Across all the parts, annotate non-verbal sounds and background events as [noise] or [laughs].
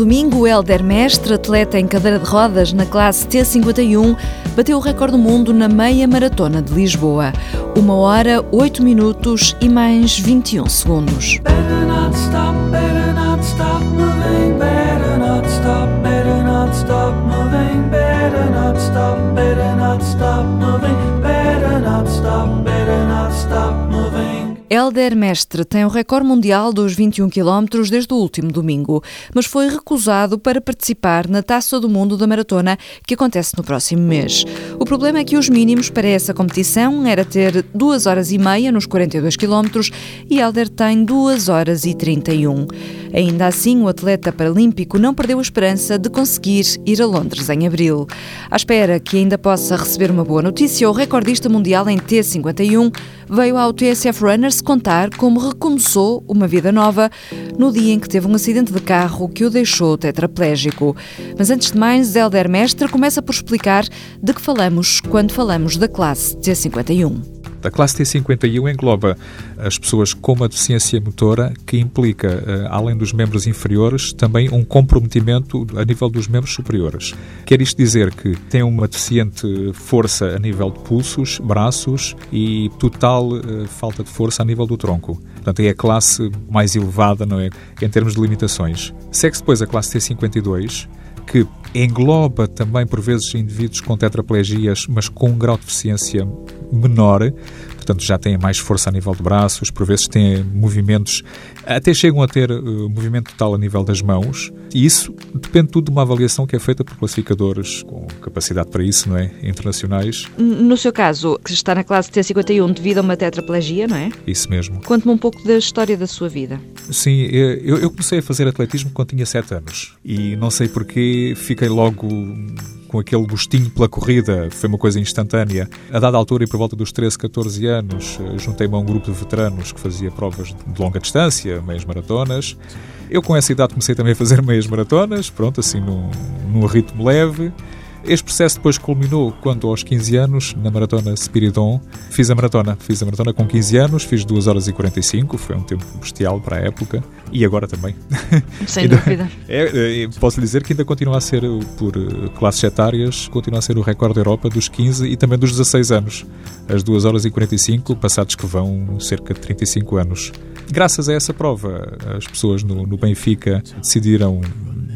domingo, Helder Mestre, atleta em cadeira de rodas na classe T51, bateu o recorde do mundo na meia maratona de Lisboa. Uma hora, 8 minutos e mais 21 segundos. Better not stop, better not stop Helder Mestre tem o recorde mundial dos 21 km desde o último domingo, mas foi recusado para participar na Taça do Mundo da Maratona, que acontece no próximo mês. O problema é que os mínimos para essa competição era ter 2 horas e meia nos 42 km e Helder tem 2 horas e 31. Ainda assim, o atleta paralímpico não perdeu a esperança de conseguir ir a Londres em abril. À espera que ainda possa receber uma boa notícia, o recordista mundial em T51 veio ao TSF Runners contar como recomeçou uma vida nova no dia em que teve um acidente de carro que o deixou tetraplégico. Mas antes de mais, Helder Mestre começa por explicar de que falamos quando falamos da classe T51. A classe T51 engloba as pessoas com uma deficiência motora que implica, eh, além dos membros inferiores, também um comprometimento a nível dos membros superiores. Quer isto dizer que tem uma deficiente força a nível de pulsos, braços e total eh, falta de força a nível do tronco. Portanto, é a classe mais elevada não é, em termos de limitações. Segue-se depois a classe T52, que engloba também, por vezes, indivíduos com tetraplegias, mas com um grau de deficiência menor, portanto já têm mais força a nível de braços, por vezes têm movimentos, até chegam a ter uh, movimento total a nível das mãos, e isso depende tudo de uma avaliação que é feita por classificadores com capacidade para isso, não é? Internacionais. No seu caso, que está na classe T51 devido a uma tetraplegia, não é? Isso mesmo. Conte-me um pouco da história da sua vida. Sim, eu, eu comecei a fazer atletismo quando tinha 7 anos e não sei porquê fiquei logo com aquele gostinho pela corrida, foi uma coisa instantânea. A dada altura, e por volta dos 13, 14 anos, eh, juntei-me a um grupo de veteranos que fazia provas de longa distância, meias maratonas. Eu, com essa idade, comecei também a fazer meias maratonas, pronto, assim, num, num ritmo leve. Este processo depois culminou quando, aos 15 anos, na maratona Spiridon, fiz a maratona. Fiz a maratona com 15 anos, fiz 2 horas e 45, foi um tempo bestial para a época e agora também. Sem [laughs] dúvida. É, é, posso dizer que ainda continua a ser, por eh, classes etárias, continua a ser o recorde da Europa dos 15 e também dos 16 anos. As 2 horas e 45, passados que vão cerca de 35 anos. Graças a essa prova, as pessoas no, no Benfica decidiram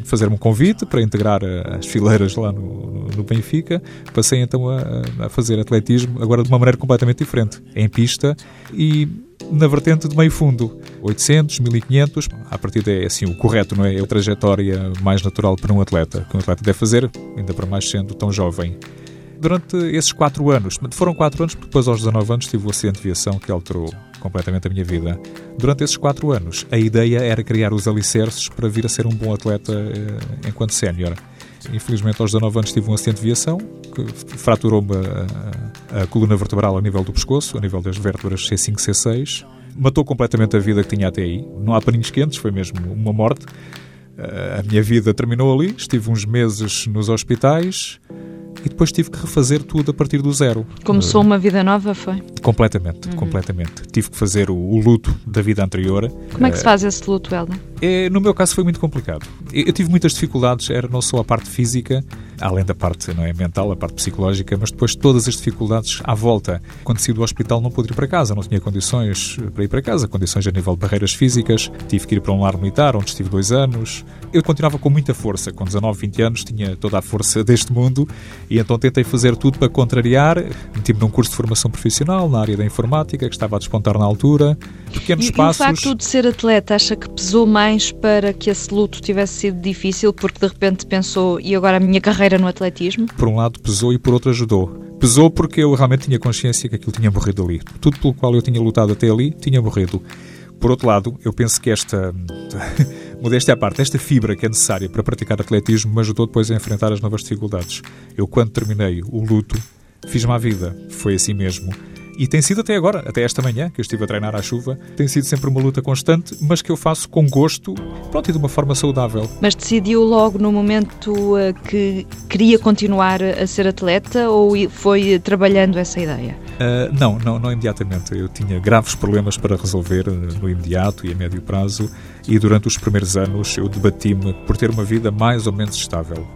fazer-me um convite para integrar as fileiras lá no, no Benfica. Passei então a, a, fazer atletismo, agora de uma maneira completamente diferente, em pista e na vertente de meio fundo. 800, 1500, a partir é assim o correto, não é? É a trajetória mais natural para um atleta, que um atleta deve fazer, ainda para mais sendo tão jovem. Durante esses quatro anos, foram quatro anos, porque depois aos 19 anos tive o acidente de aviação que alterou completamente a minha vida. Durante esses quatro anos, a ideia era criar os alicerces para vir a ser um bom atleta eh, enquanto sénior. Infelizmente, aos 19 anos, tive um acidente de viação que fraturou-me a, a, coluna vertebral a nível do pescoço, a nível das vértebras C5 C6. Matou completamente a vida que tinha até aí. Não há paninhos quentes, foi mesmo uma morte. A minha vida terminou ali. Estive uns meses nos hospitais e depois tive que refazer tudo a partir do zero. Começou uma vida nova, foi? Completamente, uhum. completamente. Tive que fazer o, o, luto da vida anterior. Como é que se faz esse luto, Helda? É, no meu caso foi muito complicado. Eu, eu tive muitas dificuldades, era não só a parte física, além da parte não é, mental, a parte psicológica, mas depois todas as dificuldades à volta. Quando saí do hospital não pude ir para casa, não tinha condições para ir para casa, condições a nível de barreiras físicas, tive que ir para um lar militar, onde estive dois anos. Eu continuava com muita força, com 19, 20 anos, tinha toda a força deste mundo e então tentei fazer tudo para contrariar. Meti-me num curso de formação profissional na área da informática, que estava a despontar na altura. Pequenos e, passos. E o facto de ser atleta, acha que pesou mais para que esse luto tivesse sido difícil, porque de repente pensou, e agora a minha carreira no atletismo? Por um lado pesou e por outro ajudou. Pesou porque eu realmente tinha consciência que aquilo tinha morrido ali. Tudo pelo qual eu tinha lutado até ali tinha morrido. Por outro lado, eu penso que esta, [laughs] modéstia à parte, esta fibra que é necessária para praticar atletismo me ajudou depois a enfrentar as novas dificuldades. Eu, quando terminei o luto, fiz-me à vida. Foi assim mesmo. E tem sido até agora, até esta manhã, que eu estive a treinar à chuva, tem sido sempre uma luta constante, mas que eu faço com gosto, pronto, e de uma forma saudável. Mas decidiu logo no momento eh, que queria continuar a ser atleta ou foi trabalhando essa ideia? Uh, não, não, não imediatamente. Eu tinha graves problemas para resolver eh, no imediato e a médio prazo, e durante os primeiros anos eu debati-me por ter uma vida mais ou menos estável.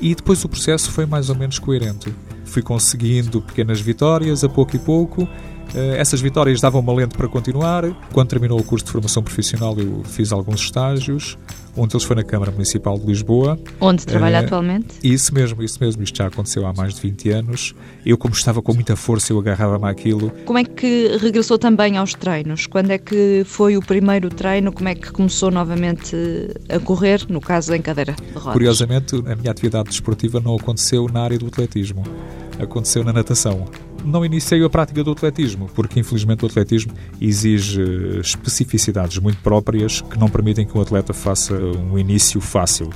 E depois o processo foi mais ou menos coerente. Fui conseguindo pequenas vitórias a pouco e pouco. Eh, essas vitórias davam uma lente para continuar. Quando terminou o curso de formação profissional, eu fiz alguns estágios. Um deles foi na Câmara Municipal de Lisboa. Onde trabalha uh, atualmente? Isso mesmo, isso mesmo. Isto já aconteceu há mais de 20 anos. Eu, como estava com muita força, eu agarrava-me àquilo. Como é que regressou também aos treinos? Quando é que foi o primeiro treino? Como é que começou novamente a correr, no caso em cadeira de rodas? Curiosamente, a minha atividade desportiva não aconteceu na área do atletismo. Aconteceu na natação não iniciei a prática do atletismo, porque infelizmente o atletismo exige especificidades muito próprias que não permitem que um atleta faça um início fácil.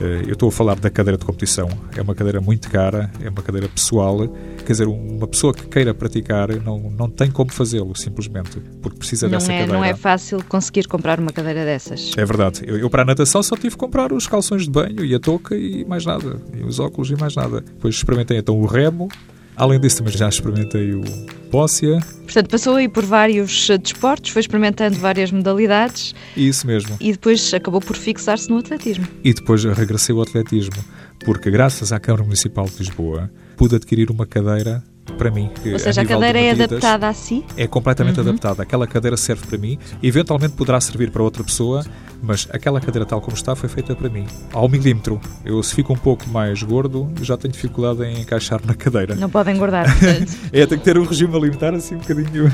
Eh, eu estou a falar da cadeira de competição. É uma cadeira muito cara, é uma cadeira pessoal. Quer dizer, uma pessoa que queira praticar não, não tem como fazê-lo, simplesmente, porque precisa não dessa é, cadeira. Não é fácil conseguir comprar uma cadeira dessas. É verdade. Eu, eu, para a natação só tive que comprar os calções de banho e a touca e mais nada. E os óculos e mais nada. Depois experimentei então o remo, Além disso, também já experimentei o Pócia. Portanto, passou aí por vários eh, desportos, foi experimentando várias modalidades. Isso mesmo. E depois acabou por fixar-se no atletismo. E depois regressei ao atletismo, porque graças à Câmara Municipal de Lisboa pude adquirir uma cadeira para mim. Ou seja, a, a cadeira é adaptada a si? É completamente uhum. adaptada. Aquela cadeira serve para mim, eventualmente poderá servir para outra pessoa, mas aquela cadeira tal como está foi feita para mim, ao milímetro. Eu se fico um pouco mais gordo, já tenho dificuldade em encaixar na cadeira. Não pode engordar, [laughs] é, tem que ter um regime alimentar assim um bocadinho,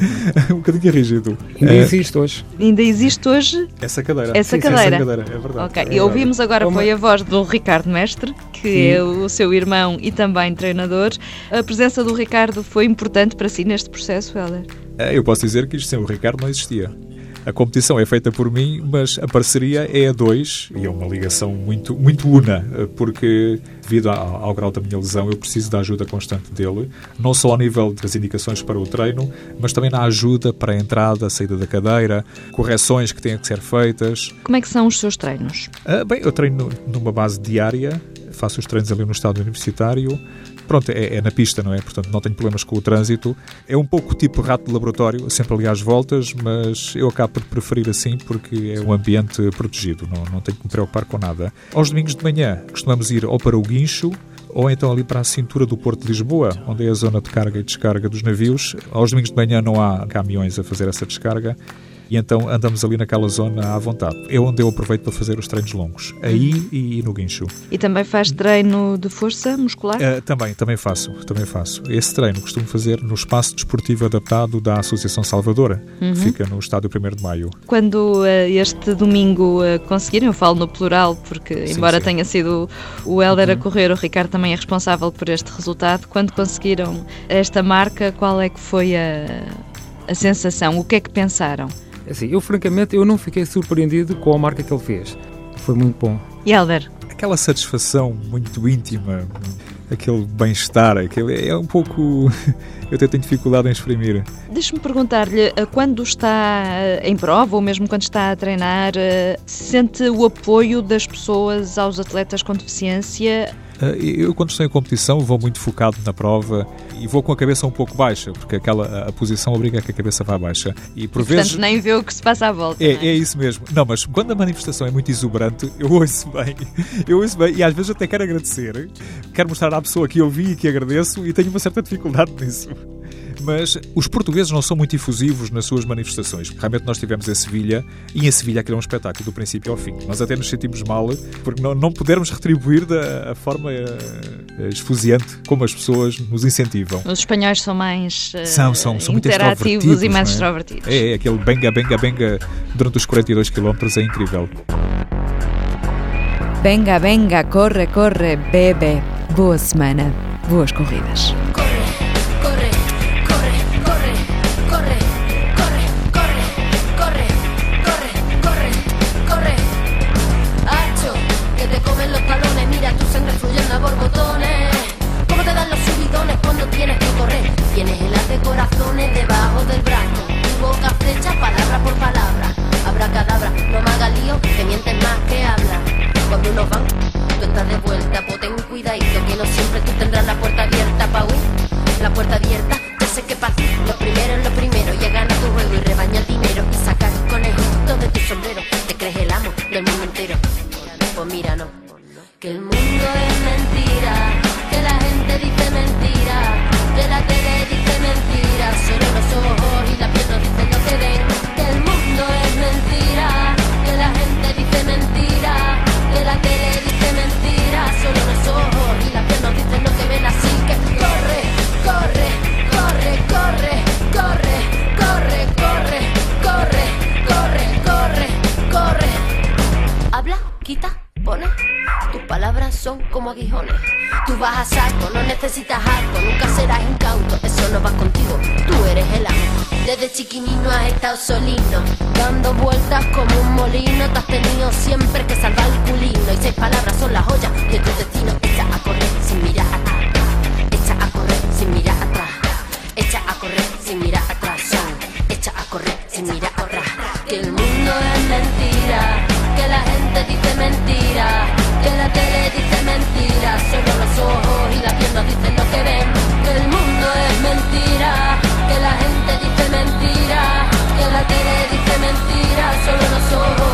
[laughs] um bocadinho rígido. Ainda é. existe hoje. Ainda existe hoje essa cadeira. Essa Sim, cadeira. Essa cadeira, é verdade. Ok, é e ouvimos agora Uma... foi a voz do Ricardo Mestre, que Sim. é o seu irmão e também treinador. A presença do Ricardo foi importante para si neste processo, Helder? É, eu posso dizer que isto sem o Ricardo não existia. A competição é feita por mim, mas a parceria é a dois e é uma ligação muito, muito una, porque devido ao, ao grau da minha lesão eu preciso da ajuda constante dele, não só ao nível das indicações para o treino, mas também na ajuda para a entrada, a saída da cadeira, correções que têm que ser feitas. Como é que são os seus treinos? Ah, bem, eu treino numa base diária, faço os treinos ali no estado universitário, pronto, é, é, na pista, não é? Portanto, não tenho problemas com o trânsito. É um pouco tipo rato de laboratório, sempre ali às voltas, mas eu acabo por preferir assim porque é um ambiente protegido, não, não tenho que me preocupar com nada. Aos domingos de manhã costumamos ir ou para o guincho, ou então ali para a cintura do Porto de Lisboa, onde é a zona de carga e descarga dos navios. Aos domingos de manhã não há caminhões a fazer essa descarga e então andamos ali naquela zona à vontade. É onde eu aproveito para fazer os treinos longos, aí uhum. e no guincho. E também faz treino de força muscular? Uh, também, também faço, também faço. Esse treino costumo fazer no espaço desportivo adaptado da Associação Salvadora, uhum. que fica no estádio 1 de Maio. Quando uh, este domingo uh, conseguirem, eu falo no plural, porque sim, embora sim. tenha sido o Helder uhum. a correr, o Ricardo também é responsável por este resultado. Quando conseguiram esta marca, qual é que foi a, a sensação? O que é que pensaram? Assim, eu francamente eu não fiquei surpreendido com a marca que ele fez. Foi muito bom. E Helder? Aquela satisfação muito íntima, aquele bem-estar, aquele é um pouco. [laughs] eu até tenho dificuldade em exprimir. Deixe-me perguntar-lhe, eh, quando está eh, em prova ou mesmo quando está a treinar, eh, sente o apoio das pessoas aos atletas com deficiência? Eh, eu, quando estou em competição, vou muito focado na prova e vou com a cabeça um pouco baixa, porque aquela, a posição obriga a que a cabeça vá baixa. E por Portanto, vezes. nem vê o que se passa à volta. É, é? é, isso mesmo. Não, mas quando a manifestação é muito exuberante, eu ouço bem. [laughs] Eu ouço bem e às vezes até quero agradecer. Quero mostrar à pessoa que eu vi e que agradeço e tenho uma certa dificuldade [laughs] nisso mas os portugueses não são muito efusivos nas suas manifestações. Realmente nós estivemos em Sevilha e em Sevilha aquilo é um espetáculo do princípio ao fim. Nós até nos sentimos mal porque não, não pudermos retribuir da forma uh, esfuziante como as pessoas nos incentivam. Os espanhóis são mais uh, são, são, são interativos e mais é? extrovertidos. É, é, aquele benga, benga, benga durante os 42 km é incrível. Benga, benga, corre, corre, bebe. Boa semana, boas corridas. Vas a saco, no necesitas arco, nunca serás incauto, eso no va contigo, tú eres el amo. Desde chiquinino has estado solino, dando vueltas como un molino, te has tenido siempre que salvar el culino. Y seis palabras son las joyas de tu destino, echa a correr sin mirar atrás, echa a correr sin mirar atrás, echa a correr sin mirar atrás, echa a correr sin mirar atrás. Que el mundo es mentira, que la gente dice mentira, que la tele dice mentira, que le dije mentiras, solo los ojos.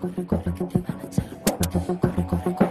Corre, corre, que te van a echar. Corre, corre, corre,